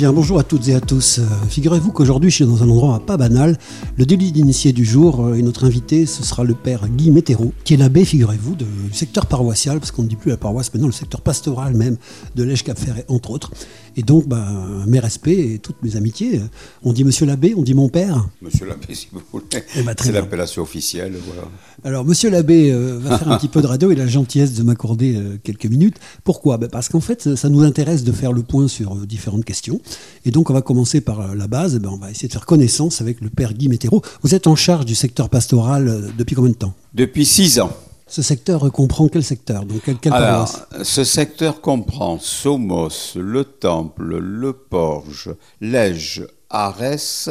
bien, bonjour à toutes et à tous. Euh, Figurez-vous qu'aujourd'hui je suis dans un endroit pas banal. Le délit d'initié du jour euh, et notre invité ce sera le père Guy Météro, qui est l'abbé, figurez-vous, du secteur paroissial, parce qu'on ne dit plus la paroisse, maintenant le secteur pastoral même de l'Èche Cap Ferret, entre autres. Et donc, bah, mes respects et toutes mes amitiés. On dit monsieur l'abbé, on dit mon père. Monsieur l'abbé, si vous voulez. Eh ben, C'est l'appellation officielle, voilà. Alors, monsieur l'abbé euh, va faire un petit peu de radio. A la gentillesse de m'accorder euh, quelques minutes. Pourquoi? Ben, Parce qu'en fait, ça nous intéresse de faire le point sur euh, différentes questions. Et donc, on va commencer par la base. Ben, on va essayer de faire connaissance avec le père Guy Météro. Vous êtes en charge du secteur pastoral depuis combien de temps? Depuis six ans. Ce secteur comprend quel secteur? Donc, quelle Alors, ce secteur comprend Somos, le Temple, le Porge, Lège, Arès,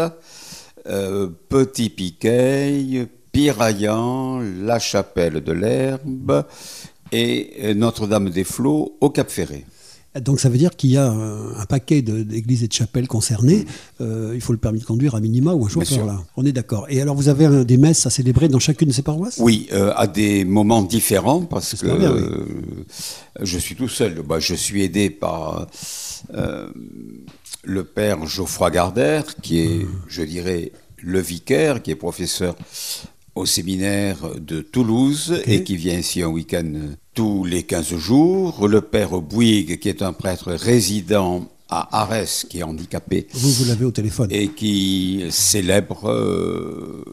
Petit Piquet, Piraillan, la Chapelle de l'Herbe et euh, Notre-Dame-des-Flots au Cap Ferré. Donc, ça veut dire qu'il y a un paquet d'églises et de chapelles concernées. Euh, il faut le permis de conduire à minima ou un chauffeur, là. On est d'accord. Et alors, vous avez des messes à célébrer dans chacune de ces paroisses? Oui, euh, à des moments différents parce que J'espère bien, oui. euh, je suis tout seul. Bah, je suis aidé par le père Geoffroy Gardère, qui est, je dirais, le vicaire, qui est professeur au séminaire de Toulouse et qui vient ici un week-end tous les 15 jours. Le père Bouygues, qui est un prêtre résident à Arès, qui est handicapé Vous, vous l'avez au téléphone. et qui célèbre euh,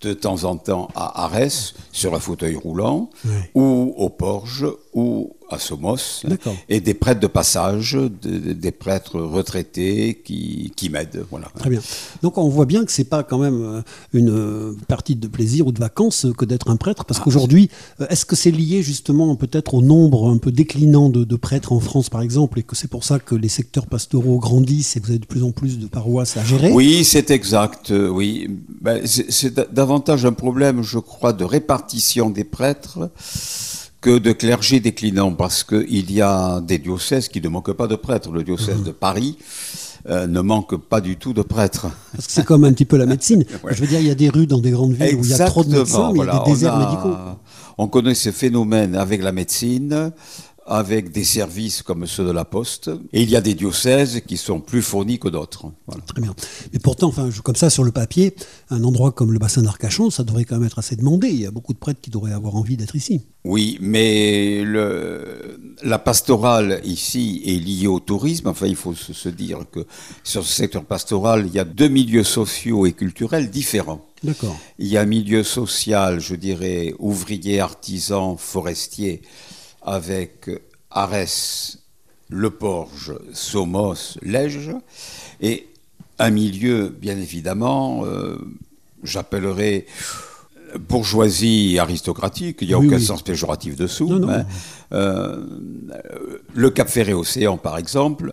de temps en temps à Arès sur un fauteuil roulant ou au Porge ou à Somos et des prêtres de passage, de- des prêtres retraités qui, qui m'aident. Voilà. Très bien. Donc on voit bien que c'est pas quand même euh, une euh, partie de plaisir ou de vacances euh, que d'être un prêtre, Ah, parce qu'aujourd'hui, euh, est-ce que c'est lié justement peut-être au nombre un peu déclinant de, de prêtres en France, par exemple, et que c'est pour ça que les secteurs pastoraux grandissent et que vous avez de plus en plus de paroisses à gérer? Oui, c'est exact. Oui, Ben, c'est c'est da- davantage un problème, je crois, de répartition des prêtres que de clergé déclinant, parce qu'il y a des diocèses qui ne manquent pas de prêtres. Le diocèse de Paris euh, ne manque pas du tout de prêtres. Parce que c'est comme un petit peu la médecine. Ouais. Je veux dire, il y a des rues dans des grandes villes où il y a trop de médecins, mais il y a des déserts a- médicaux. On connaît ce phénomène avec la médecine, avec des services comme ceux de la Poste, et il y a des diocèses qui sont plus fournis que d'autres. Voilà. Très bien. Mais pourtant, enfin, comme ça, sur le papier, un endroit comme le bassin d'Arcachon, ça devrait quand même être assez demandé. Il y a beaucoup de prêtres qui devraient avoir envie d'être ici. Oui, mais le, la pastorale ici est liée au tourisme. Enfin, il faut se, se dire que sur ce secteur pastoral, il y a deux milieux sociaux et culturels différents. D'accord. Il y a un milieu social, je dirais, ouvrier, artisan, forestier, avec Arès, Le Porge, Somos, Lège, et un milieu, bien évidemment, euh, j'appellerais bourgeoisie aristocratique, il n'y a Oui, aucun oui. sens péjoratif dessous. Non, non. hein. Euh, le Cap Ferré Océan, par exemple,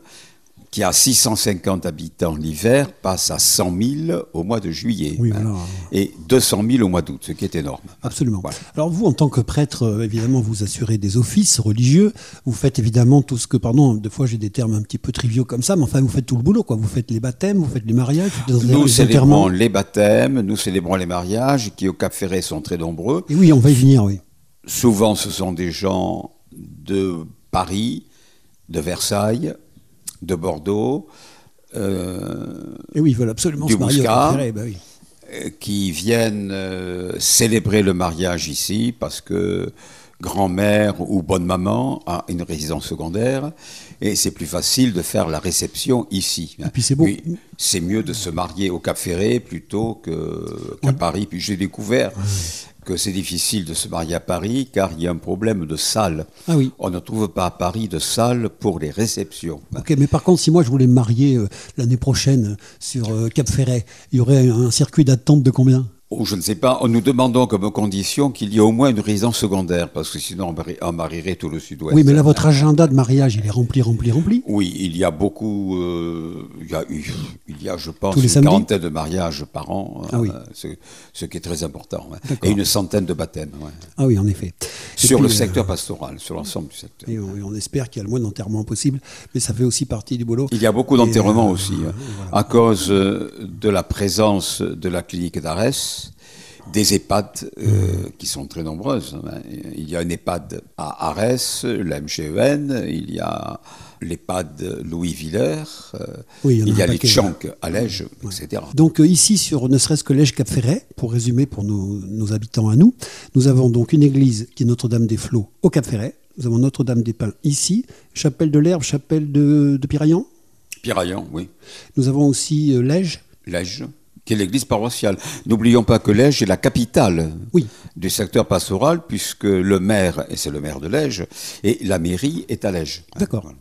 qui a 650 habitants l'hiver, passe à 100 000 au mois de juillet. Oui, hein, voilà. Et 200 000 au mois d'août, ce qui est énorme. Absolument. Voilà. Alors vous, en tant que prêtre, euh, évidemment, vous assurez des offices religieux. Vous faites évidemment tout ce que, pardon, des fois j'ai des termes un petit peu triviaux comme ça, mais enfin vous faites tout le boulot, quoi. Vous faites les baptêmes, vous faites les mariages, vous Nous les célébrons les baptêmes, nous célébrons les mariages, qui au Cap Ferré sont très nombreux. Et oui, on va y venir, oui. Souvent, ce sont des gens de Paris, de Versailles, de Bordeaux, euh, Et oui, ils veulent absolument se marier au bah oui. euh, qui viennent euh, célébrer le mariage ici parce que grand-mère ou bonne maman a une résidence secondaire et c'est plus facile de faire la réception ici. Et puis c'est. Oui, c'est mieux de se marier au Cap Ferré plutôt qu'à Paris. Puis j'ai découvert que c'est difficile de se marier à Paris car il y a un problème de salle. Ah oui. On ne trouve pas à Paris de salle pour les réceptions. Ok, mais par contre, si moi je voulais me marier euh, l'année prochaine euh, sur euh, Cap Ferret, il y aurait un circuit d'attente de combien? Oh, je ne sais pas. Nous demandons comme condition qu'il y ait au moins une résidence secondaire, parce que sinon on mari- on marierait tout le sud-ouest. Oui, mais là, votre agenda de mariage, il est rempli, rempli, rempli. Oui, il y a beaucoup. euh, il, y a, il y a, je pense, une samedis quarantaine de mariages par an, Ah oui. euh, ce, ce qui est très important. ouais. Et une centaine de baptêmes. ouais. Ah oui, en effet. Et Sur puis, le euh, secteur pastoral, sur l'ensemble du secteur. Et on, et on espère qu'il y a le moins d'enterrements possible, mais ça fait aussi partie du boulot. Il y a beaucoup d'enterrements euh, aussi, hein, à cause de la présence de la clinique d'Arès, des EHPAD euh, qui sont très nombreuses. Il y a une EHPAD à Arès, la MGEN, il y a l'EHPAD Louis Villers, euh, Oui, il y a un les Tchank à Lège, etc. Donc euh, ici, sur ne serait-ce que l'Ège Cap Ferret, pour résumer pour nos, nos habitants à nous, nous avons donc une église qui est Notre-Dame des Flots au Cap Ferret. Nous avons Notre-Dame des Pins ici, chapelle de l'Herbe, chapelle de, de Piraillan? Piraillan, oui. Nous avons aussi euh, l'Ège. Lège, qui est l'église paroissiale. N'oublions pas que Lège est la capitale Oui. du secteur pastoral, puisque le maire, et c'est le maire de Lège, et la mairie est à Lège. D'accord. Voilà.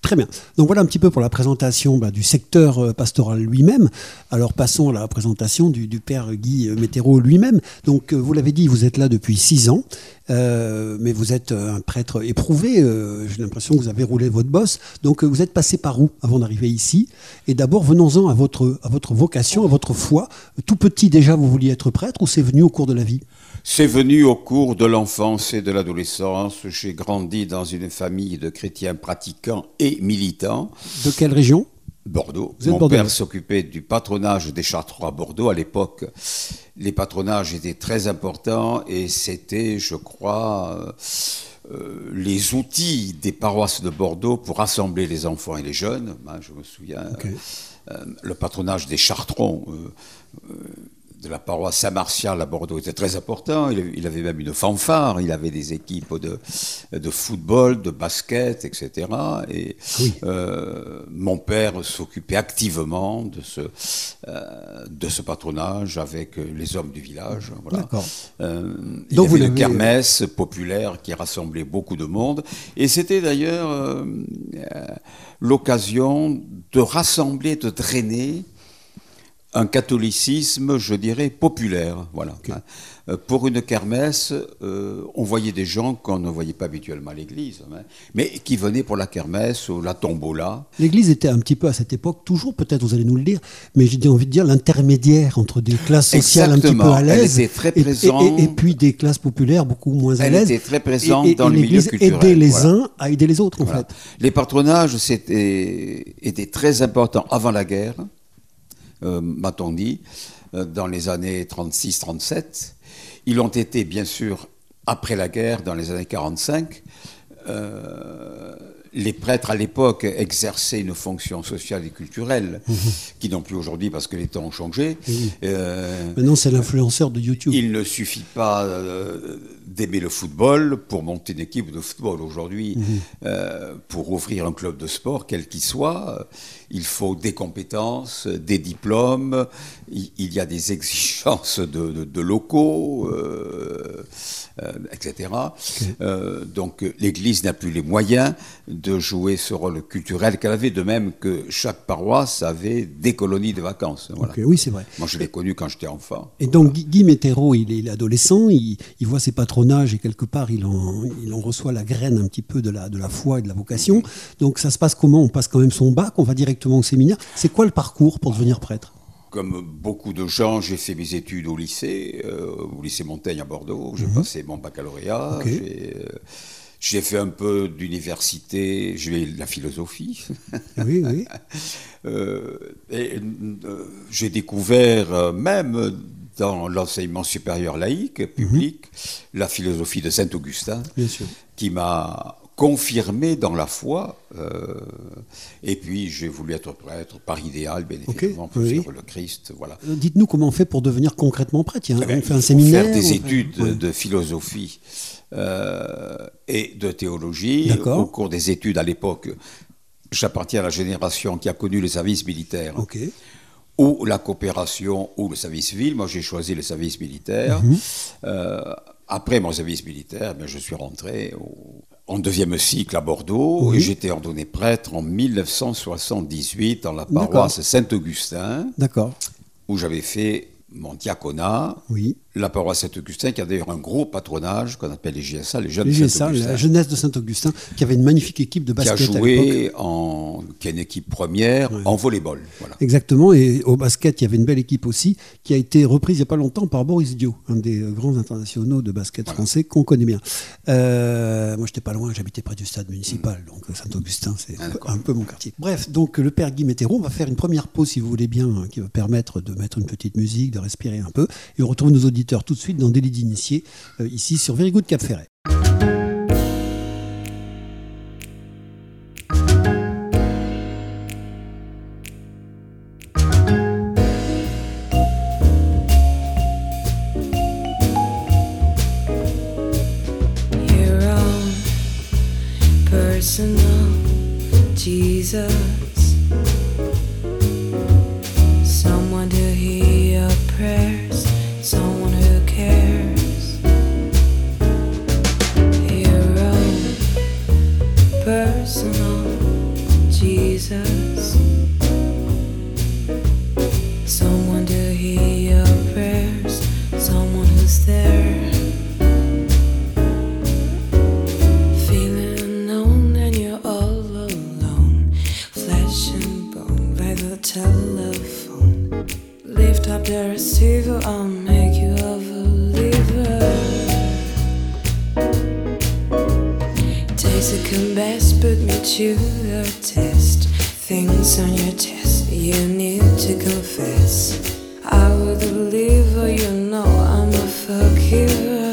Très bien. Donc voilà un petit peu pour la présentation bah, du secteur euh, pastoral lui-même. Alors passons à la présentation du, du père Guy Météro lui-même. Donc euh, vous l'avez dit, vous êtes là depuis six ans, euh, mais vous êtes euh, un prêtre éprouvé. euh, J'ai l'impression que vous avez roulé votre bosse. Donc vous êtes passé par où avant d'arriver ici? Et d'abord venons-en à votre, à votre vocation, à votre foi. Tout petit déjà, vous vouliez être prêtre ou c'est venu au cours de la vie? C'est venu au cours de l'enfance et de l'adolescence. J'ai grandi dans une famille de chrétiens pratiquants et militants. De quelle région? Bordeaux. Vous Mon père s'occupait du patronage des Chartreux à Bordeaux. À l'époque, les patronages étaient très importants et c'était, je crois, euh, euh, les outils des paroisses de Bordeaux pour rassembler les enfants et les jeunes. Hein, je me souviens, euh, le patronage des Chartrons. euh, de la paroisse Saint-Martial à Bordeaux était très important. Il, avait même une fanfare, il avait des équipes de, de football, de basket, etc. Et Oui. euh, mon père s'occupait activement de ce, euh, de ce patronage avec les hommes du village. Voilà. Euh, il Donc y vous avait une kermesse populaire qui rassemblait beaucoup de monde. Et c'était d'ailleurs l'occasion de rassembler, de drainer un catholicisme, je dirais, populaire. Voilà. Hein. Euh, Pour une kermesse, euh, on voyait des gens qu'on ne voyait pas habituellement à l'église, hein, mais qui venaient pour la kermesse ou la tombola. L'Église était un petit peu à cette époque, toujours peut-être, vous allez nous le dire, mais j'ai envie de dire l'intermédiaire entre des classes sociales un petit peu à l'aise Elle était très et- et- présente. et, et puis des classes populaires beaucoup moins à Elle l'aise. était très présente Et- dans le milieu culturel, aidait les voilà. uns à aider les autres, en Voilà. fait. Les patronages étaient très importants avant la guerre, euh, m'a-t-on dit, euh, dans les années 36-37. Ils l'ont été, bien sûr, après la guerre, dans les années 45. Euh, les prêtres, à l'époque, exerçaient une fonction sociale et culturelle, qui n'ont plus aujourd'hui parce que les temps ont changé. Euh, Maintenant, c'est l'influenceur de YouTube. il ne suffit pas euh, d'aimer le football pour monter une équipe de football. Aujourd'hui, euh, pour ouvrir un club de sport, quel qu'il soit, euh, il faut des compétences, des diplômes, il, il y a des exigences de, de- de locaux, euh, euh, etc. Euh, donc euh, l'Église n'a plus les moyens de jouer ce rôle culturel qu'elle avait, de même que chaque paroisse avait des colonies de vacances. Voilà. Oui, c'est vrai. Moi, je l'ai connu quand j'étais enfant. Et donc Guy, Météro, il est, adolescent, il, il voit ses et quelque part il en, il en reçoit la graine un petit peu de la, de la foi et de la vocation. Donc ça se passe comment? On passe quand même son bac, on va directement au séminaire. C'est quoi le parcours pour devenir prêtre? Comme beaucoup de gens, j'ai fait mes études au lycée, euh, au lycée Montaigne à Bordeaux. J'ai passé mon baccalauréat. J'ai, euh, J'ai fait un peu d'université, j'ai eu la philosophie. Oui, oui. Euh, et euh, j'ai découvert même dans l'enseignement supérieur laïque, public, la philosophie de Saint-Augustin, qui m'a confirmé dans la foi. euh, et puis j'ai voulu être prêtre par idéal, bien évidemment, oui. suivre le Christ. Voilà. Euh, Dites-nous comment on fait pour devenir concrètement prêtre. Eh ben, on fait un séminaire Faire des études de philosophie euh, et de théologie. Au cours des études à l'époque, j'appartiens à la génération qui a connu le service militaire. Ou la coopération ou le service civil. Moi, j'ai choisi le service militaire. Mhm. Euh, après mon service militaire, ben, je suis rentré au- en deuxième cycle à Bordeaux Oui. et j'étais ordonné prêtre en 1978 dans la paroisse Saint-Augustin D'accord. où j'avais fait mon diaconat. Oui. La paroisse Saint-Augustin qui a d'ailleurs un gros patronage qu'on appelle les JSA, les jeunes Les GSA, Saint-Augustin. la jeunesse de Saint-Augustin, qui avait une magnifique équipe de qui a basket à l'époque. joué en, qui a une équipe première en volleyball. Voilà. Exactement, et au basket, il y avait une belle équipe aussi, qui a été reprise il n'y a pas longtemps par Boris Dio, un des euh, grands internationaux de basket français qu'on connaît bien. Euh, moi, j'étais pas loin, j'habitais près du stade municipal, donc euh, Saint-Augustin, c'est Ah, un peu mon quartier. Bref, donc le père Guy Météro, on va faire une première pause, si vous voulez bien, hein, qui va permettre de mettre une petite musique, de respirer un peu. Et on retrouve nos auditeurs tout de suite dans Délit d'initié, euh, ici sur Very Good Cap Ferret. Best, put me to the test. Things on your chest you need to confess. I will believer, you know I'm a. Reach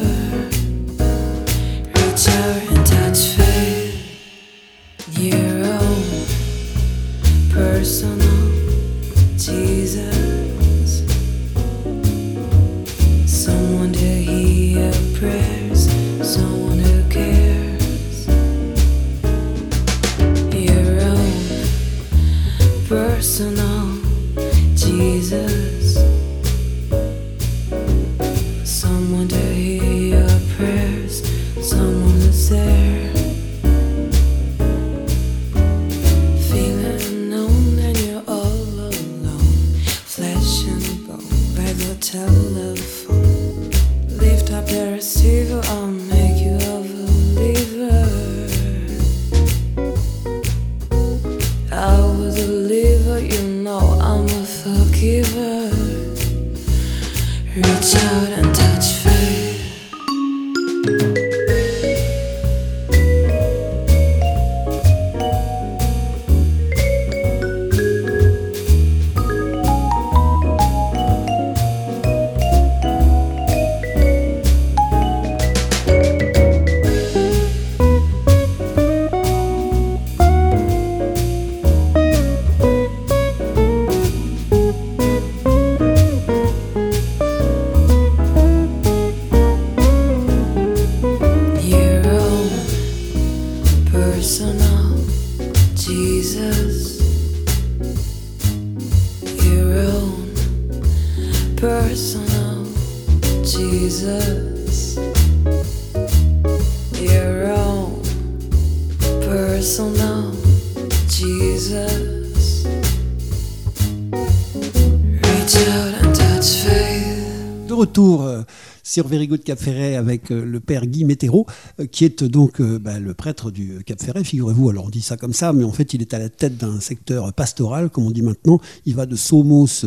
sur Very Good Cap Ferret avec euh, le père Guy Météro, euh, qui est donc euh, bah, le prêtre du Cap Ferret, figurez-vous. Alors on dit ça comme ça, mais en fait il est à la tête d'un secteur pastoral, comme on dit maintenant. Il va de Somos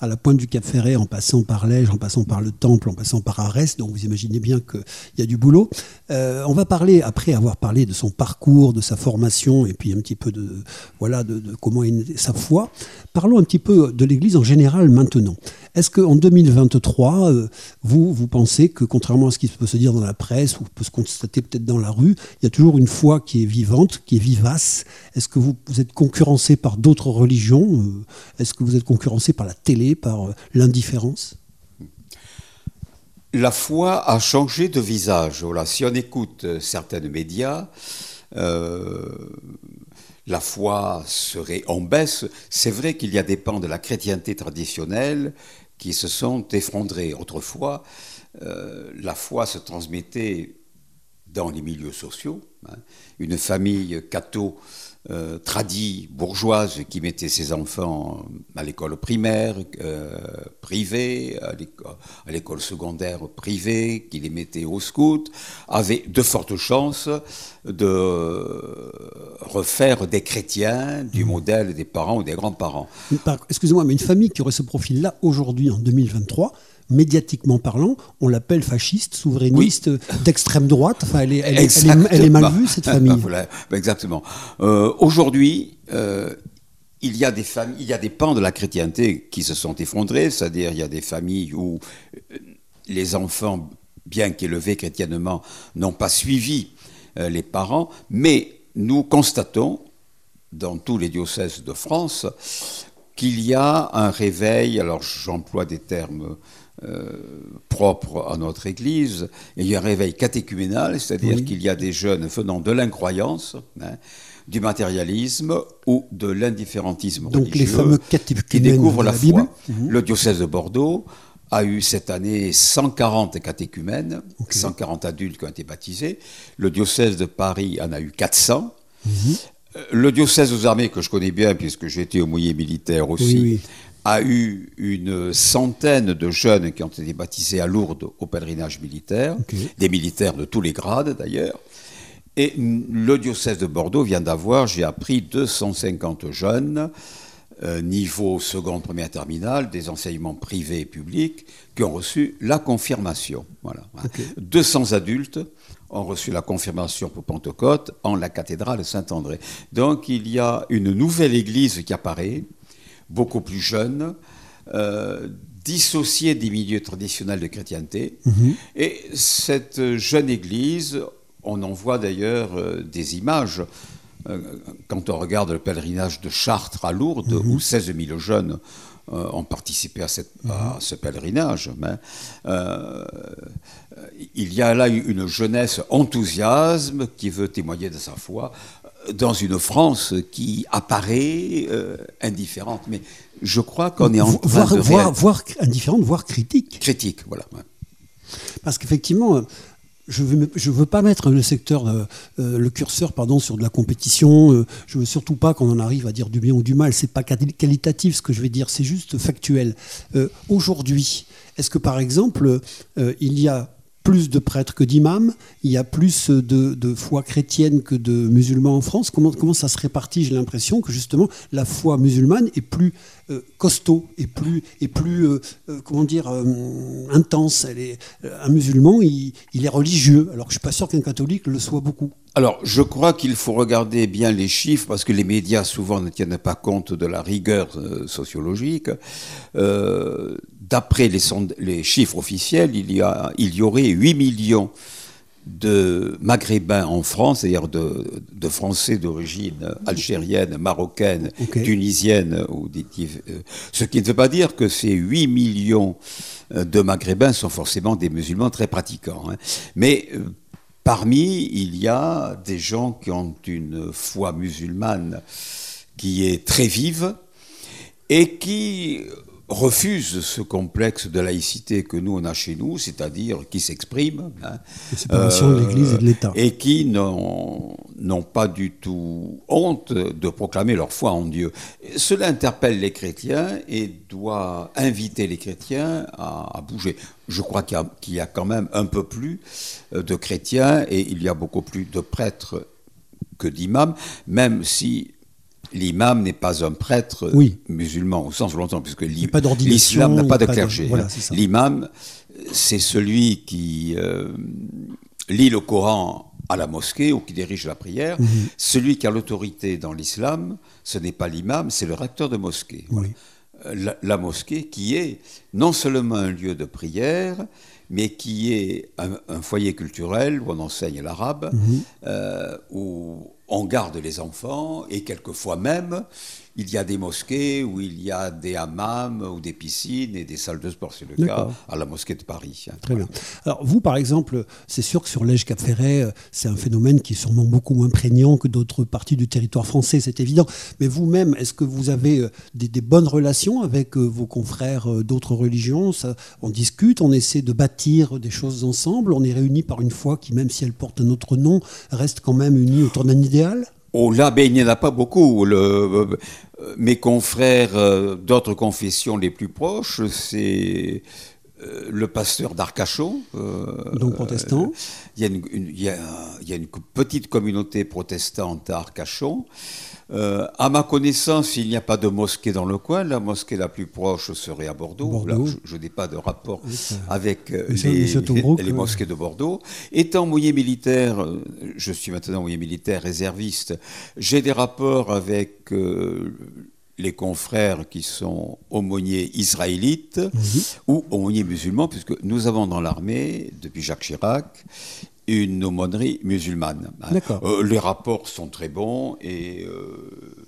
à la pointe du Cap Ferret, en passant par Lège, en passant par le Temple, en passant par Arès. Donc vous imaginez bien qu'il y a du boulot. On va parler, après avoir parlé de son parcours, de sa formation, et puis un petit peu de, voilà, de, de comment est sa foi, parlons un petit peu de l'Église en général maintenant. Est-ce qu'en 2023, euh, vous, pensez que, contrairement à ce qui peut se dire dans la presse ou peut se constater peut-être dans la rue, il y a toujours une foi qui est vivante, qui est vivace? Est-ce que vous, êtes concurrencé par d'autres religions Euh, Est-ce que vous êtes concurrencé par la télé, par euh, l'indifférence? La foi a changé de visage. Voilà. Si on écoute certains médias, la foi serait en baisse. C'est vrai qu'il y a des pans de la chrétienté traditionnelle qui se sont effondrés. Autrefois, euh, la foi se transmettait dans les milieux sociaux. hein. Une famille catho euh, tradie, bourgeoise, qui mettait ses enfants à l'école primaire euh, privée, à l'éco- à l'école secondaire privée, qui les mettait au scout, avait de fortes chances de refaire des chrétiens du modèle des parents ou des grands-parents. Excusez-moi, mais une famille qui aurait ce profil-là aujourd'hui, en 2023, médiatiquement parlant, on l'appelle fasciste, souverainiste, d'extrême droite. Enfin, elle est, elle, est, elle est- elle est mal vue, cette famille. Voilà, exactement. Euh, Aujourd'hui, euh, il y a des familles, il y a des pans de la chrétienté qui se sont effondrés, c'est-à-dire il y a des familles où euh, les enfants, bien qu'élevés chrétiennement, n'ont pas suivi euh, les parents, mais nous constatons dans tous les diocèses de France qu'il y a un réveil, alors j'emploie des termes euh, propres à notre Église, il y a un réveil catéchuménal, c'est-à-dire qu'il y a des jeunes venant de l'incroyance, hein, du matérialisme ou de l'indifférentisme Donc les fameux catéchumènes qui découvrent la, foi. Le diocèse de Bordeaux a eu cette année 140 catéchumènes, 140 adultes qui ont été baptisés. Le diocèse de Paris en a eu 400. Euh, Le diocèse aux armées, que je connais bien puisque j'ai été au mouillé militaire aussi, Oui, oui. A eu une centaine de jeunes qui ont été baptisés à Lourdes au pèlerinage militaire, des militaires de tous les grades d'ailleurs. Et le diocèse de Bordeaux vient d'avoir, j'ai appris, 250 jeunes, euh, niveau seconde, première terminale, des enseignements privés et publics, qui ont reçu la confirmation. Voilà. 200 adultes ont reçu la confirmation pour Pentecôte en la cathédrale Saint-André. Donc il y a une nouvelle église qui apparaît, beaucoup plus jeune, euh, dissociée des milieux traditionnels de chrétienté. Et cette jeune église, on en voit d'ailleurs euh, des images. Euh, quand on regarde le pèlerinage de Chartres à Lourdes, où 16 000 jeunes euh, ont participé à, cette- à ce pèlerinage, mais, euh, il y a là une jeunesse enthousiasme qui veut témoigner de sa foi dans une France qui apparaît euh, indifférente. Mais je crois qu'on est en Vo- train de voire indifférente, voire critique. critique. Voilà. ouais. Parce qu'effectivement, euh, je ne veux, je veux pas mettre le secteur, euh, le curseur pardon, sur de la compétition. euh, je veux surtout pas qu'on en arrive à dire du bien ou du mal. C'est pas quali- qualitatif ce que je vais dire, c'est juste factuel. Aujourd'hui, est-ce que par exemple, il y a plus de prêtres que d'imams, il y a plus de, foi chrétienne que de musulmans en France. Comment, ça se répartit J'ai l'impression que justement la foi musulmane est plus euh, costaud, et plus, plus euh, euh, comment dire, intense. Elle est, un musulman, il, il est religieux, alors que je suis pas sûr qu'un catholique le soit beaucoup. Alors, je crois qu'il faut regarder bien les chiffres parce que les médias souvent ne tiennent pas compte de la rigueur euh, sociologique. Euh, D'après les, chiffres officiels, il y, a, il y aurait 8 millions de maghrébins en France, c'est-à-dire de, de Français d'origine algérienne, marocaine, tunisienne, ou des, euh, ce qui ne veut pas dire que ces 8 millions de maghrébins sont forcément des musulmans très pratiquants. hein. Mais parmi, il y a des gens qui ont une foi musulmane qui est très vive et qui refusent ce complexe de laïcité que nous on a chez nous, c'est-à-dire qui s'exprime, hein, séparation de l'Église et de l'État. et qui n'ont pas du tout honte de proclamer leur foi en Dieu. Cela interpelle les chrétiens et doit inviter les chrétiens à, à bouger. Je crois qu'il y, a- qu'il y a quand même un peu plus euh, de chrétiens et il y a beaucoup plus de prêtres que d'imams, même si l'imam n'est pas un prêtre Oui. musulman au sens longtemps, puisque l'islam n'a pas a de clergé. voilà, c'est ça. L'imam, c'est celui qui euh, lit le Coran à la mosquée ou qui dirige la prière. Mhm. Celui qui a l'autorité dans l'islam, ce n'est pas l'imam, c'est le recteur de mosquée. Oui. Euh, La, la mosquée qui est non seulement un lieu de prière, mais qui est un, un foyer culturel où on enseigne l'arabe, Mhm. euh, où on garde les enfants et quelquefois même il y a des mosquées où il y a des hammams ou des piscines et des salles de sport. C'est le cas à la mosquée de Paris. Très bien. Alors vous, par exemple, c'est sûr que sur l'Ège Cap Ferret, euh, c'est un phénomène qui est sûrement beaucoup moins prégnant que d'autres parties du territoire français, c'est évident. Mais vous-même, est-ce que vous avez euh, des, des bonnes relations avec euh, vos confrères d'autres religions? Ça, On discute, on essaie de bâtir des choses ensemble, on est réunis par une foi qui, même si elle porte un autre nom, reste quand même unie autour d'un idéal? Oh là, ben, il n'y en a pas beaucoup. Euh, mes confrères euh, d'autres confessions les plus proches, c'est euh, le pasteur d'Arcachon. euh, Donc protestant. Il y, a une, une- il y a- il y a une petite communauté protestante à Arcachon. Euh, à ma connaissance, il n'y a pas de mosquée dans le coin. La mosquée la plus proche serait à Bordeaux. Bordeaux. Là, je, je n'ai pas de rapport Oui, avec euh, les, les euh, mosquées de Bordeaux. Étant mouillé militaire, euh, je suis maintenant mouillé militaire réserviste, j'ai des rapports avec euh, les confrères qui sont aumôniers israélites Mhm. ou aumôniers musulmans, puisque nous avons dans l'armée, depuis Jacques Chirac, une aumônerie musulmane. Euh, les rapports sont très bons et euh,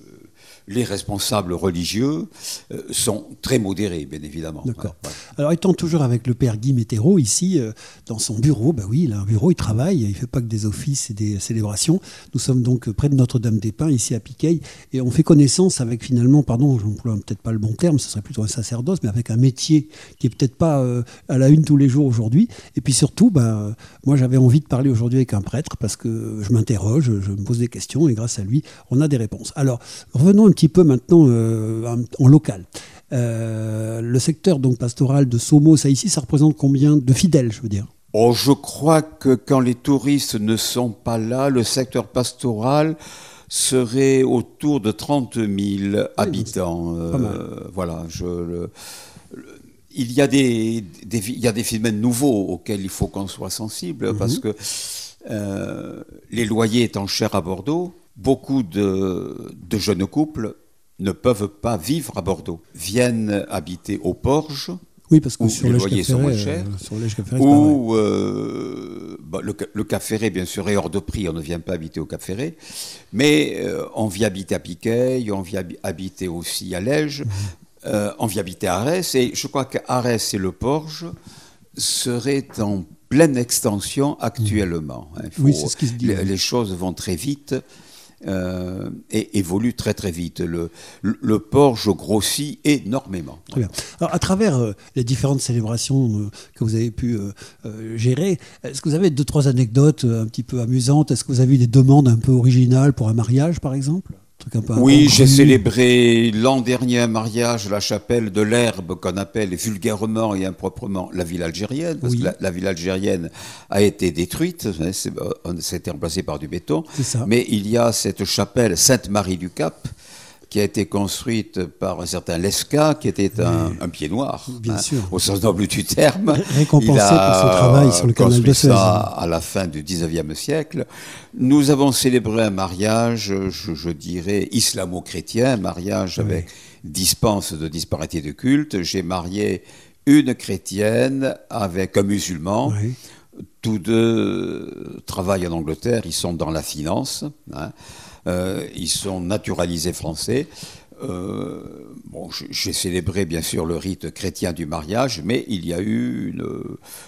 les responsables religieux euh, sont très modérés, bien évidemment. D'accord. Alors, étant toujours avec le père Guy Météro ici, euh, dans son bureau, bah oui, il a un bureau, il travaille, il ne fait pas que des offices et des célébrations. Nous sommes donc près de Notre-Dame-des-Pins, ici à Piquet, et on fait connaissance avec finalement, pardon, je n'emploie peut-être pas le bon terme, ce serait plutôt un sacerdoce, mais avec un métier qui est peut-être pas euh, à la une tous les jours aujourd'hui. Et puis surtout, bah, moi j'avais envie de parler aujourd'hui avec un prêtre parce que je m'interroge, je me pose des questions, et grâce à lui, on a des réponses. Alors, revenons un petit peu maintenant euh, en local. Euh, le secteur donc pastoral de Somo, ça ici, ça représente combien de fidèles, je veux dire? Oh, je crois que quand les touristes ne sont pas là, le secteur pastoral serait autour de 30 000 habitants. Euh, voilà, je, il, y a des, il y a des phénomènes nouveaux auxquels il faut qu'on soit sensible, mhm. parce que les loyers étant chers à Bordeaux, beaucoup de, jeunes couples ne peuvent pas vivre à Bordeaux, viennent habiter au Porges. Oui, parce que où sur les loyers sont moins chers. Euh, ou euh, bah, le, le, Cap Ferré, bien sûr, est hors de prix. On ne vient pas habiter au Cap Ferré. Mais euh, on vit habiter à Piquet, on vit habiter aussi à Lège, mhm. on vit habiter à Arès. Et je crois qu'Arès et le Porge seraient en pleine extension actuellement. Oui, c'est ce qui se dit. les choses vont très vite. Euh, et évolue très très vite. Le, le, Porge grossit énormément. Très à travers euh, les différentes célébrations euh, que vous avez pu gérer, est-ce que vous avez deux, trois anecdotes un petit peu amusantes? Est-ce que vous avez eu des demandes un peu originales pour un mariage, par exemple? Oui, j'ai célébré l'an dernier un mariage à la chapelle de l'Herbe qu'on appelle vulgairement et improprement la ville algérienne, parce que la, ville algérienne a été détruite, c'était remplacé par du béton. Mais il y a cette chapelle Sainte-Marie du Cap qui a été construite par un certain Lesca, qui était un, pied noir, Bien sûr. au sens noble du terme. Récompensé pour ce travail sur le canal de Suez. ça à la fin du 19e siècle. Nous avons célébré un mariage, je, dirais, islamo-chrétien, mariage avec dispense de disparité de culte. J'ai marié une chrétienne avec un musulman. Tous deux travaillent en Angleterre, ils sont dans la finance. Hein. Euh, ils sont naturalisés français. Euh, bon, j'ai célébré bien sûr le rite chrétien du mariage, mais il y a eu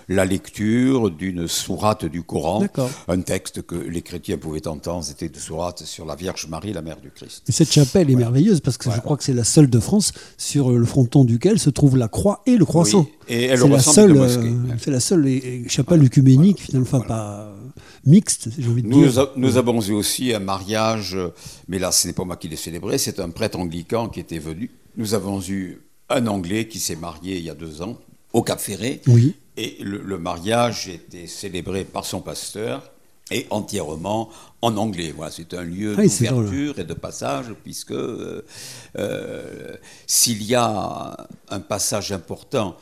la lecture d'une sourate du Coran, un texte que les chrétiens pouvaient entendre, c'était une sourate sur la Vierge Marie, la mère du Christ. Et cette chapelle est merveilleuse parce que je crois que c'est la seule de France sur le fronton duquel se trouve la croix et le croissant. et elle c'est la seule, euh, c'est la seule chapelle œcuménique finalement, pas mixte, j'ai envie de nous, dire. Nous avons eu aussi un mariage, mais là, ce n'est pas moi qui l'ai célébré, c'est un prêtre anglican qui était venu. Nous avons eu un Anglais qui s'est marié il y a deux ans au Cap Ferré. Oui. Et le, mariage était célébré par son pasteur et entièrement en anglais. Voilà, c'est un lieu ah d'ouverture et de passage, puisque euh, euh, s'il y a un passage important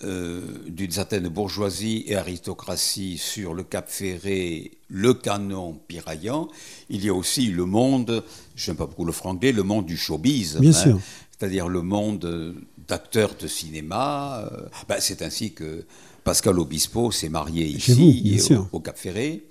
d'une certaine bourgeoisie et aristocratie sur le Cap Ferré, le canon piraillant, il y a aussi le monde, je n'aime pas beaucoup le franglais, le monde du showbiz. Bien hein, sûr. C'est-à-dire le monde d'acteurs de cinéma. Euh, ben, c'est ainsi que Pascal Obispo s'est marié ici, au, Cap Ferré.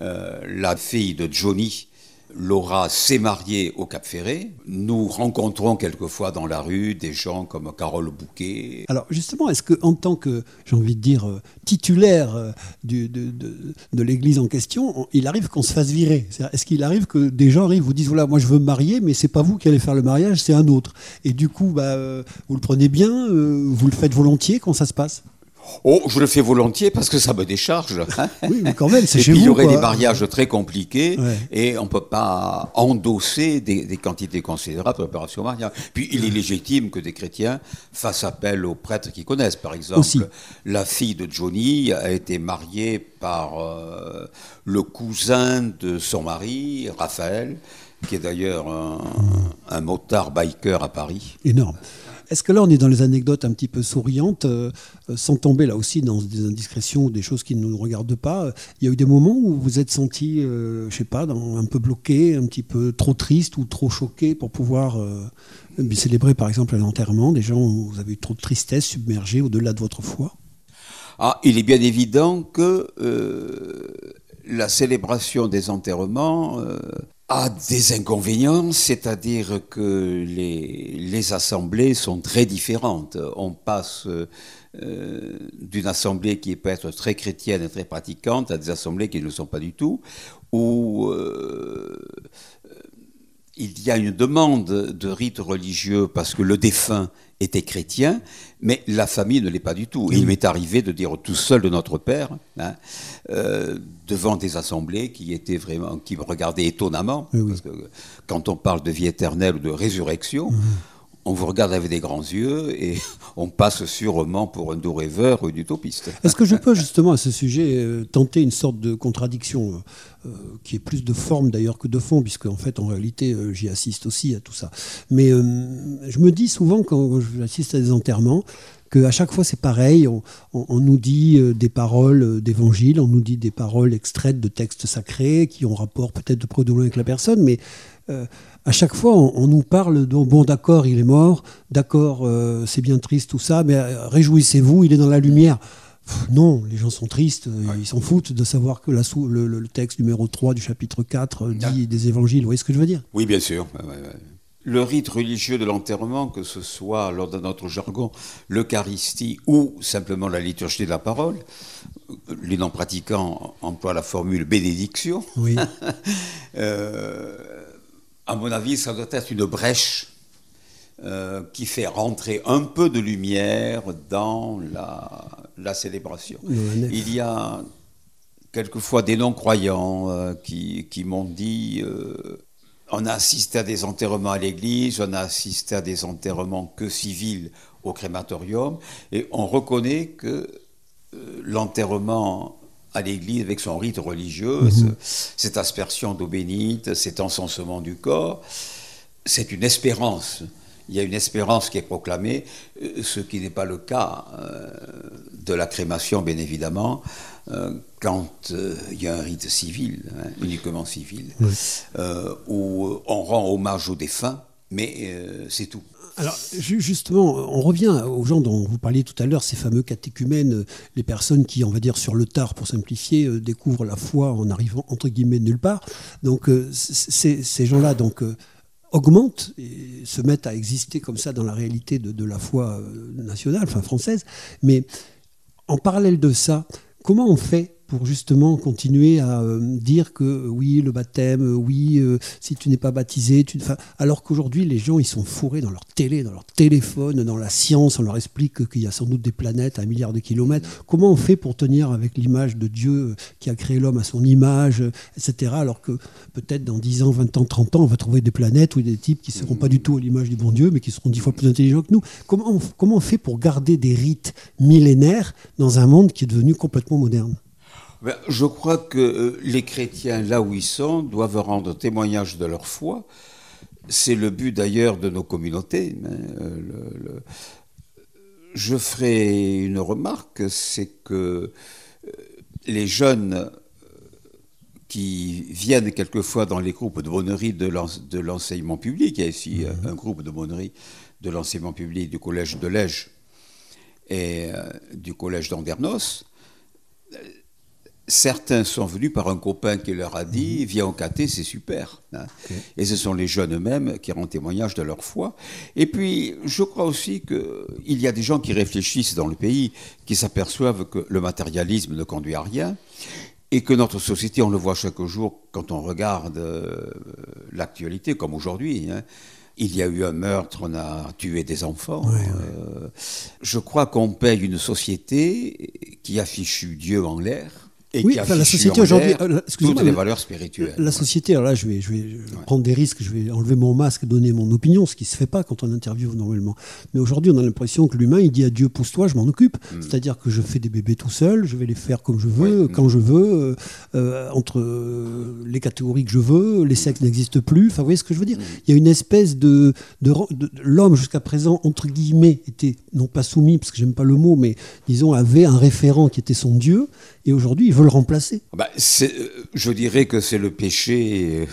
Euh, la fille de Johnny Laura s'est mariée au Cap Ferré. Nous rencontrons quelquefois dans la rue des gens comme Carole Bouquet. Alors justement, est-ce que en tant que, j'ai envie de dire, euh, titulaire euh, de, l'église en question, il arrive qu'on se fasse virer Est-ce qu'il arrive que des gens arrivent, vous disent, voilà, moi je veux me marier, mais c'est pas vous qui allez faire le mariage, c'est un autre. Et du coup, bah, euh, vous le prenez bien, vous le faites volontiers, quand ça se passe? Oh, je le fais volontiée parce que ça me décharge. Oui, mais quand même, c'est chez puis, vous. Il y aurait des mariages très compliqués et on ne peut pas endosser des, quantités considérables de préparation au mariage. Puis il est légitime que des chrétiens fassent appel aux prêtres qui connaissent. Par exemple, la fille de Johnny a été mariée par euh, le cousin de son mari, Raphaël, qui est d'ailleurs un, un motard biker à Paris. Énorme. Est-ce que là, on est dans les anecdotes un petit peu souriantes, euh, euh, sans tomber là aussi dans des indiscrétions ou des choses qui ne nous regardent pas Il y a eu des moments où vous êtes senti, euh, je sais pas, un peu bloqué, un petit peu trop triste ou trop choqué pour pouvoir célébrer par exemple un enterrement Des gens où vous avez eu trop de tristesse submergée au-delà de votre foi? Ah, Il est bien évident que la célébration des enterrements a des inconvénients, c'est-à-dire que les, assemblées sont très différentes. On passe euh, d'une assemblée qui peut être très chrétienne et très pratiquante à des assemblées qui ne le sont pas du tout, où euh, il y a une demande de rite religieux parce que le défunt était chrétien, mais la famille ne l'est pas du tout. il m'est arrivé de dire tout seul de notre père, hein, euh, devant des assemblées qui étaient vraiment, qui me regardaient étonnamment, parce que quand on parle de vie éternelle ou de résurrection, mmh on vous regarde avec des grands yeux et on passe sûrement pour un doux rêveur ou une utopiste. Est-ce que je peux justement à ce sujet euh, tenter une sorte de contradiction euh, qui est plus de forme d'ailleurs que de fond, puisque en fait en réalité euh, j'y assiste aussi à tout ça. Mais je me dis souvent quand j'assiste à des enterrements qu'à chaque fois c'est pareil, on, nous dit des paroles d'évangile, on nous dit des paroles extraites de textes sacrés qui ont rapport peut-être de près de loin avec la personne, mais à chaque fois, on, nous parle de bon, d'accord, il est mort, d'accord, euh, c'est bien triste tout ça, mais euh, réjouissez-vous, il est dans la lumière. non, les gens sont tristes, euh, ils s'en foutent de savoir que la le, le, texte numéro 3 du chapitre 4 dit des évangiles. Vous voyez ce que je veux dire? Oui, bien sûr. Le rite religieux de l'enterrement, que ce soit lors de notre jargon l'Eucharistie ou simplement la liturgie de la parole, les non-pratiquants emploient la formule bénédiction. Oui. à mon avis, ça doit être une brèche euh, qui fait rentrer un peu de lumière dans la, célébration. Il y a quelquefois des non-croyants euh, qui, m'ont dit euh, on a assisté à des enterrements à l'église, on a assisté à des enterrements que civils au crématorium, et on reconnaît que l'enterrement à l'église avec son rite religieux, mhm. cette aspersion d'eau bénite, cet encensement du corps. C'est une espérance. Il y a une espérance qui est proclamée, euh, ce qui n'est pas le cas euh, de la crémation, bien évidemment, euh, quand il y a un rite civil, hein, uniquement civil, où on rend hommage aux défunts, mais c'est tout. Alors justement, on revient aux gens dont vous parliez tout à l'heure, ces fameux catéchumènes, les personnes qui, on va dire sur le tard pour simplifier, euh, découvrent la foi en arrivant entre guillemets nulle part. Donc euh, ces gens-là donc euh, augmentent et se mettent à exister comme ça dans la réalité de, de la foi nationale, enfin française. Mais en parallèle de ça, comment on fait pour justement continuer à euh, dire que euh, oui, le baptême, euh, oui, si tu n'es pas baptisé, alors qu'aujourd'hui, les gens, ils sont fourrés dans leur télé, dans leur téléphone, dans la science, on leur explique qu'il y a sans doute des planètes à un milliard de kilomètres. Comment on fait pour tenir avec l'image de Dieu qui a créé l'homme à son image, etc., alors que peut-être dans 10 ans, 20 ans, 30 ans, on va trouver des planètes ou des types qui ne seront pas du tout à l'image du bon Dieu, mais qui seront dix fois plus intelligents que nous? Comment on, comment on fait pour garder des rites millénaires dans un monde qui est devenu complètement moderne? Je crois que euh, les chrétiens, là où ils sont, doivent rendre témoignage de leur foi. C'est le but d'ailleurs de nos communautés. Hein, euh, je ferai une remarque, c'est que euh, les jeunes qui viennent quelquefois dans les groupes de bonnerie de l'enseignement public, il y a ici mhm. un groupe de bonnerie de l'enseignement public du collège de Lège et du collège d'Andernos, Certains sont venus par un copain qui leur a dit mhm. Viens au caté, c'est super. Hein. Et ce sont les jeunes eux-mêmes qui rendent témoignage de leur foi. Et puis, je crois aussi qu'il y a des gens qui réfléchissent dans le pays, qui s'aperçoivent que le matérialisme ne conduit à rien. Et que notre société, on le voit chaque jour quand on regarde euh, l'actualité, comme aujourd'hui. Hein. Il y a eu un meurtre, on a tué des enfants. Euh, je crois qu'on paye une société qui affiche Dieu en l'air oui, la société aujourd'hui, euh, toutes les valeurs spirituelles. La société, alors là, je vais, je vais prendre des risques, je vais enlever mon masque, donner mon opinion, ce qui se fait pas quand on interviewe normalement. Mais aujourd'hui, on a l'impression que l'humain, il dit à Dieu, pousse-toi, je m'en occupe. Mm. C'est-à-dire que je fais des bébés tout seul, je vais les faire comme je veux, quand je veux, euh, euh, entre les catégories que je veux, les sexes n'existent plus. Enfin, vous voyez ce que je veux dire? Mm. Il y a une espèce de, de, de l'homme jusqu'à présent entre guillemets était non pas soumis parce que j'aime pas le mot, mais disons avait un référent qui était son Dieu et aujourd'hui, il veut le remplacer. Bah, je dirais que c'est le péché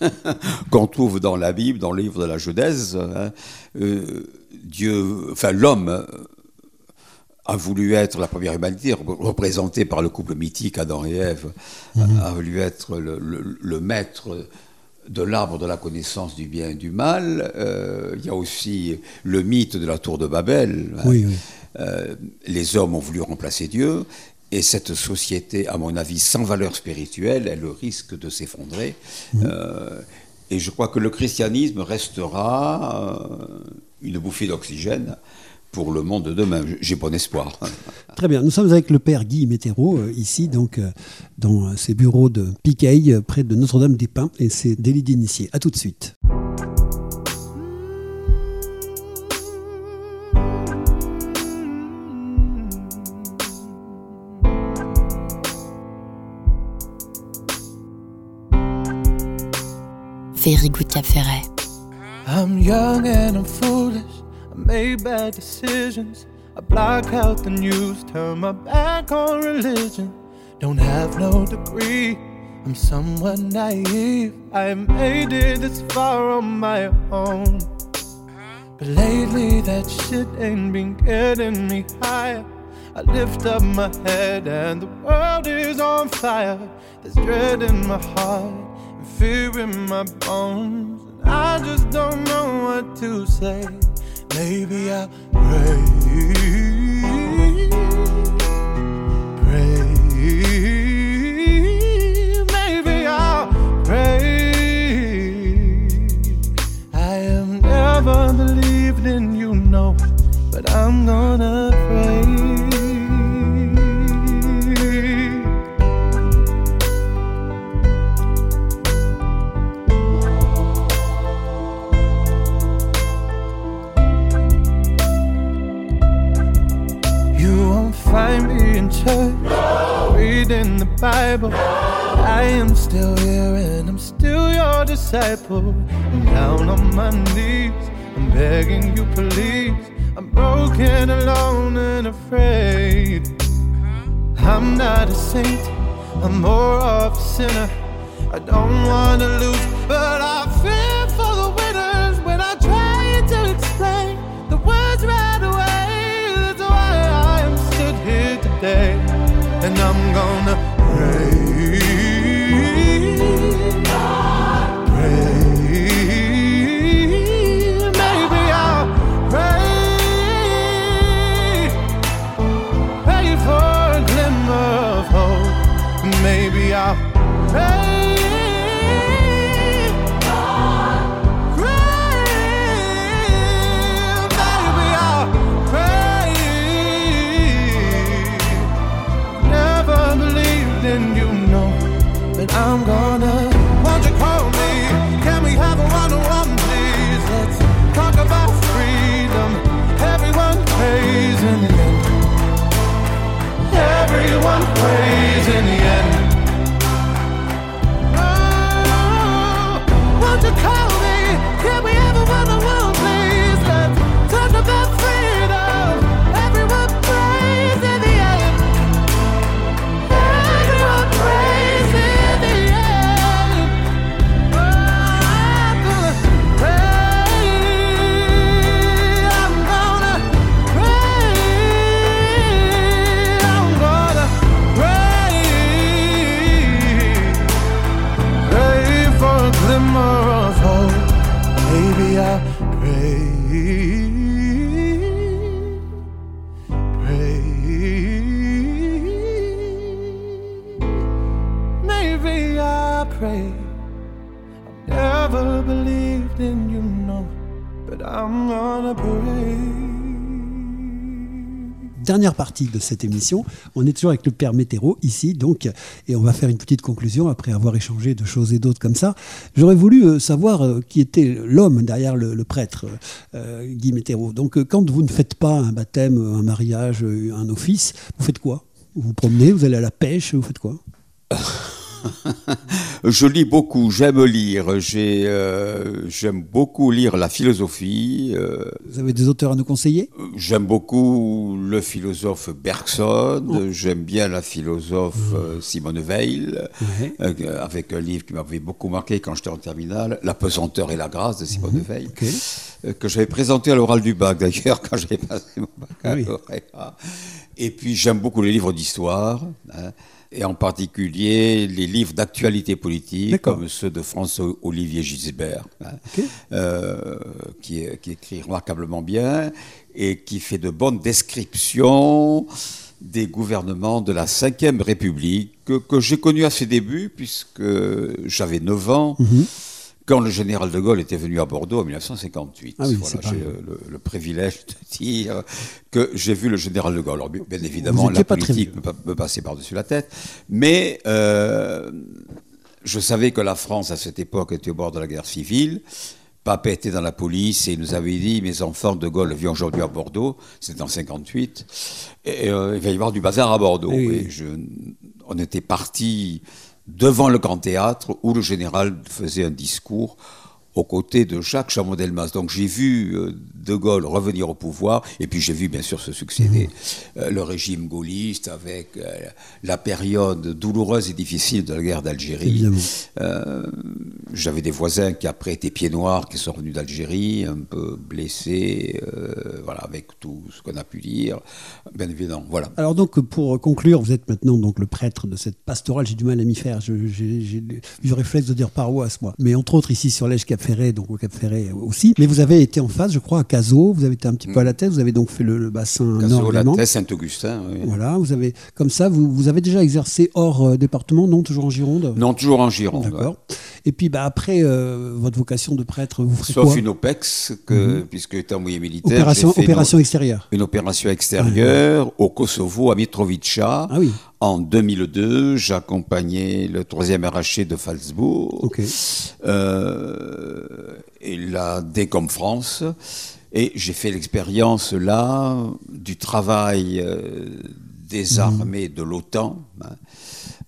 qu'on trouve dans la Bible, dans le livre de la Genèse. Hein. Euh, Dieu, enfin l'homme a voulu être la première humanité, représentée par le couple mythique Adam et Ève, mhm. a voulu être le, maître de l'arbre de la connaissance du bien et du mal. Euh, il y a aussi le mythe de la tour de Babel. Oui, oui. Euh, les hommes ont voulu remplacer Dieu. Et cette société, à mon avis, sans valeur spirituelle, elle risque de s'effondrer. Euh, et je crois que le christianisme restera euh, une bouffée d'oxygène pour le monde de demain. J'ai bon espoir. Très bien. Nous sommes avec le père Guy Météro, euh, ici, donc, dans ses bureaux de Piquet, près de Notre-Dame-des-Pins, et c'est délit d'initié. À tout de suite. Good Ferret. I'm young and I'm foolish. I made bad decisions. I block out the news, turn my back on religion. Don't have no degree. I'm somewhat naive. I made it this far on my own. But lately that shit ain't been getting me higher. I lift up my head and the world is on fire. There's dread in my heart fear in my bones. And I just don't know what to say. Maybe I'll pray. Pray. Maybe I'll pray. I am never believed in you, know, but I'm gonna church reading the Bible. I am still here and I'm still your disciple. I'm down on my knees. I'm begging you, please. I'm broken, alone, and afraid. I'm not a saint, I'm more of a sinner. I don't wanna lose, but I fear Dernière partie de cette émission. On est toujours avec le père Météro ici, donc, et on va faire une petite conclusion après avoir échangé de choses et d'autres comme ça. J'aurais voulu euh, savoir euh, qui était l'homme derrière le, prêtre, euh, Guy Météro. Donc, euh, quand vous ne faites pas un baptême, un mariage, euh, un office, vous faites quoi? Vous vous promenez, vous allez à la pêche, vous faites quoi? Je lis beaucoup, j'aime lire. Euh, j'aime beaucoup lire la philosophie. euh, Vous avez des auteurs à nous conseiller? j'aime beaucoup le philosophe Bergson. J'aime bien la philosophe euh, Simone Veil, Ouais. euh, avec un livre qui m'avait beaucoup marqué quand j'étais en terminale, La pesanteur et la grâce de Simone Veil, Ok. euh, que j'avais présenté à l'oral du bac d'ailleurs quand j'avais passé mon Oui. baccalauréat. Et puis j'aime beaucoup les livres d'histoire. hein. Et en particulier les livres d'actualité politique, comme ceux de François-Olivier Gisbert, hein, euh, qui, qui écrit remarquablement bien et qui fait de bonnes descriptions des gouvernements de la Ve République, que, que j'ai connu à ses débuts, puisque j'avais 9 ans. Mhm. Quand le général de Gaulle était venu à Bordeaux en 1958, Ah oui, voilà, c'est pas j'ai rien. le, le privilège de dire que j'ai vu le général de Gaulle. Alors, bien évidemment, la politique me, me passait par-dessus la tête, mais euh, je savais que la France, à cette époque, était au bord de la guerre civile. Papa était dans la police et il nous avait dit Mes enfants, De Gaulle vient aujourd'hui à Bordeaux, c'était en 58, et euh, il va y avoir du bazar à Bordeaux. Oui. Et je- on était partis devant le Grand Théâtre où le général faisait un discours aux côtés de Jacques Chaban-Delmas. Donc j'ai vu euh, De Gaulle revenir au pouvoir, et puis j'ai vu bien sûr se succéder euh, le régime gaulliste avec euh, la période douloureuse et difficile de la guerre d'Algérie. Euh, J'avais des voisins qui après étaient pieds noirs, qui sont revenus d'Algérie, un peu blessés, euh, voilà, avec tout ce qu'on a pu dire, bien évidemment. Voilà. Alors donc pour conclure, vous êtes maintenant donc le prêtre de cette pastorale. J'ai du mal à m'y faire. J'ai le réflexe de dire paroisse moi. Mais entre autres ici sur Cap Ferré, donc au Cap Ferré aussi. Mais vous avez été en face, je crois, à Cazaux. Vous avez été un petit peu à la tête. Vous avez donc fait le, le bassin Cazaux, la. Thèse, Saint-Augustin. oui. Voilà, vous avez comme ça, vous, vous avez déjà exercé hors euh, département, non toujours en Gironde? Non, toujours en Gironde. D'accord. Et puis bah après euh, votre vocation de prêtre, vous ferez Sauf quoi? une OPEX, que, puisque j'étais envoyé militaire. Opération, une- extérieure. une opération extérieure au Kosovo, à Mitrovica. Ah oui. En 2002, j'accompagnais le troisième arraché de Falzbourg Ok. euh, et la DECOM France. Et j'ai fait l'expérience là du travail euh, des armées de l'OTAN hein,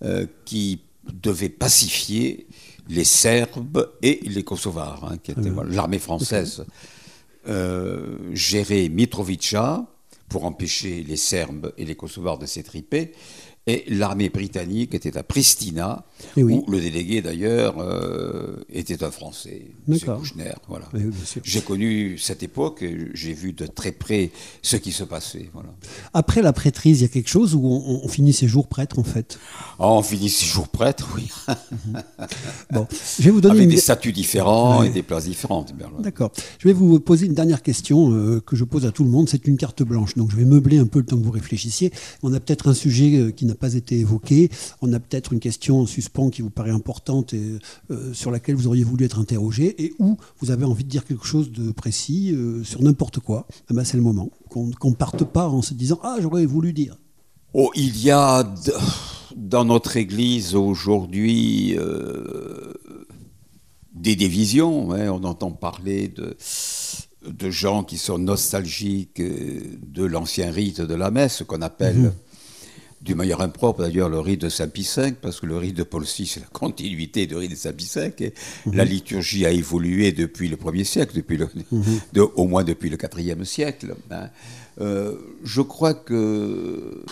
euh, qui devaient pacifier les Serbes et les Kosovars, hein, qui étaient voilà, l'armée française gérait Mitrovica pour empêcher les Serbes et les Kosovars de s'étriper. Et l'armée britannique était à Pristina, Eh oui. où le délégué d'ailleurs euh, était un Français, M. Kouchner. Voilà. Oui, sûr. J'ai connu cette époque, et j'ai vu de très près ce qui se passait. Voilà. Après la prêtrise, il y a quelque chose où on, on finit ses jours prêtre en fait? Ah, on finit six jours prêtre, oui, Bon, je vais vous donner avec une... des statuts différents Ouais. et des places différentes. D'accord. Je vais vous poser une dernière question euh, que je pose à tout le monde. C'est une carte blanche. Donc je vais meubler un peu le temps que vous réfléchissiez. On a peut-être un sujet euh, qui n'a pas été évoqué. On a peut-être une question en suspens qui vous paraît importante et euh, sur laquelle vous auriez voulu être interrogé et où vous avez envie de dire quelque chose de précis euh, sur n'importe quoi. Eh ben, c'est le moment. Qu'on ne parte pas en se disant Ah, j'aurais voulu dire. Oh, il y a dans notre Église aujourd'hui euh, des divisions. hein. On entend parler de, de gens qui sont nostalgiques de l'ancien rite de la messe, qu'on appelle du meilleur impropre d'ailleurs le rite de Saint-Pie V, parce que le rite de Paul VI c'est la continuité du rite de Saint-Pie V. Et La liturgie a évolué depuis le 1er siècle, depuis le, de- au moins depuis le 4e siècle. hein. Euh, je crois que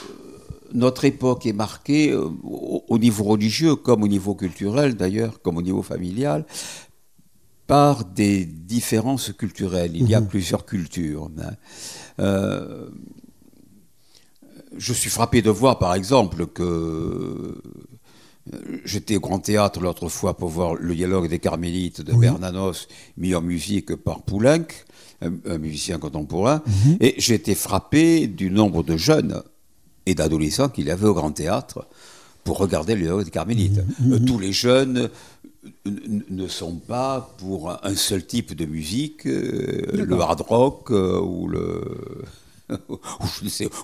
notre époque est marquée euh, au, au niveau religieux, comme au niveau culturel d'ailleurs, comme au niveau familial, par des différences culturelles. Il y a plusieurs cultures. hein. Euh, je suis frappé de voir, par exemple, que euh, j'étais au Grand Théâtre l'autre fois pour voir le dialogue des Carmélites de Bernanos, mis en musique par Poulenc, un, un musicien contemporain, et j'ai été frappé du nombre de jeunes et d'adolescents qu'il y avait au Grand Théâtre pour regarder le dialogue des Carmélites. Euh, tous les jeunes n- ne sont pas pour un- un seul type de musique, euh, le hard rock euh, ou le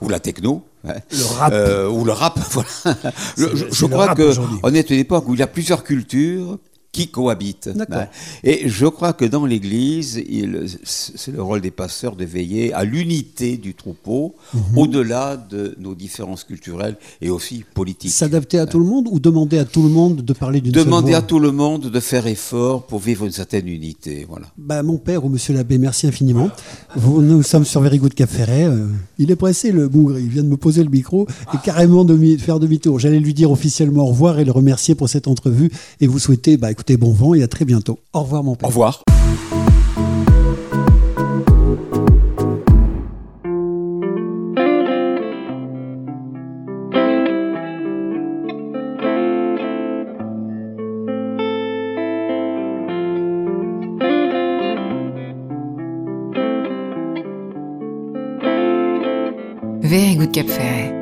ou, la techno, hein. Le rap. Euh, ou le rap. Voilà. Je, je- crois rap que aujourd'hui. on est à une époque où il y a plusieurs cultures qui cohabitent. Et je crois que dans l'Église, c'est le rôle des pasteurs de veiller à l'unité du troupeau, Mhm. au-delà de nos différences culturelles et aussi politiques. S'adapter à tout le monde ou demander à tout le monde de parler d'une Demander à tout le monde de faire effort pour vivre une certaine unité. Voilà. Bah, mon père ou monsieur l'abbé, merci infiniment. Vous, nous sommes sur Very Good Cap Ferret. euh, il est pressé, le bougre. Il vient de me poser le micro et carrément de faire demi-tour. J'allais lui dire officiellement au revoir et le remercier pour cette entrevue et vous souhaiter, bah, écoutez Bon Vent et à très bientôt. Au revoir mon père. Au revoir. Very good Cap Ferret.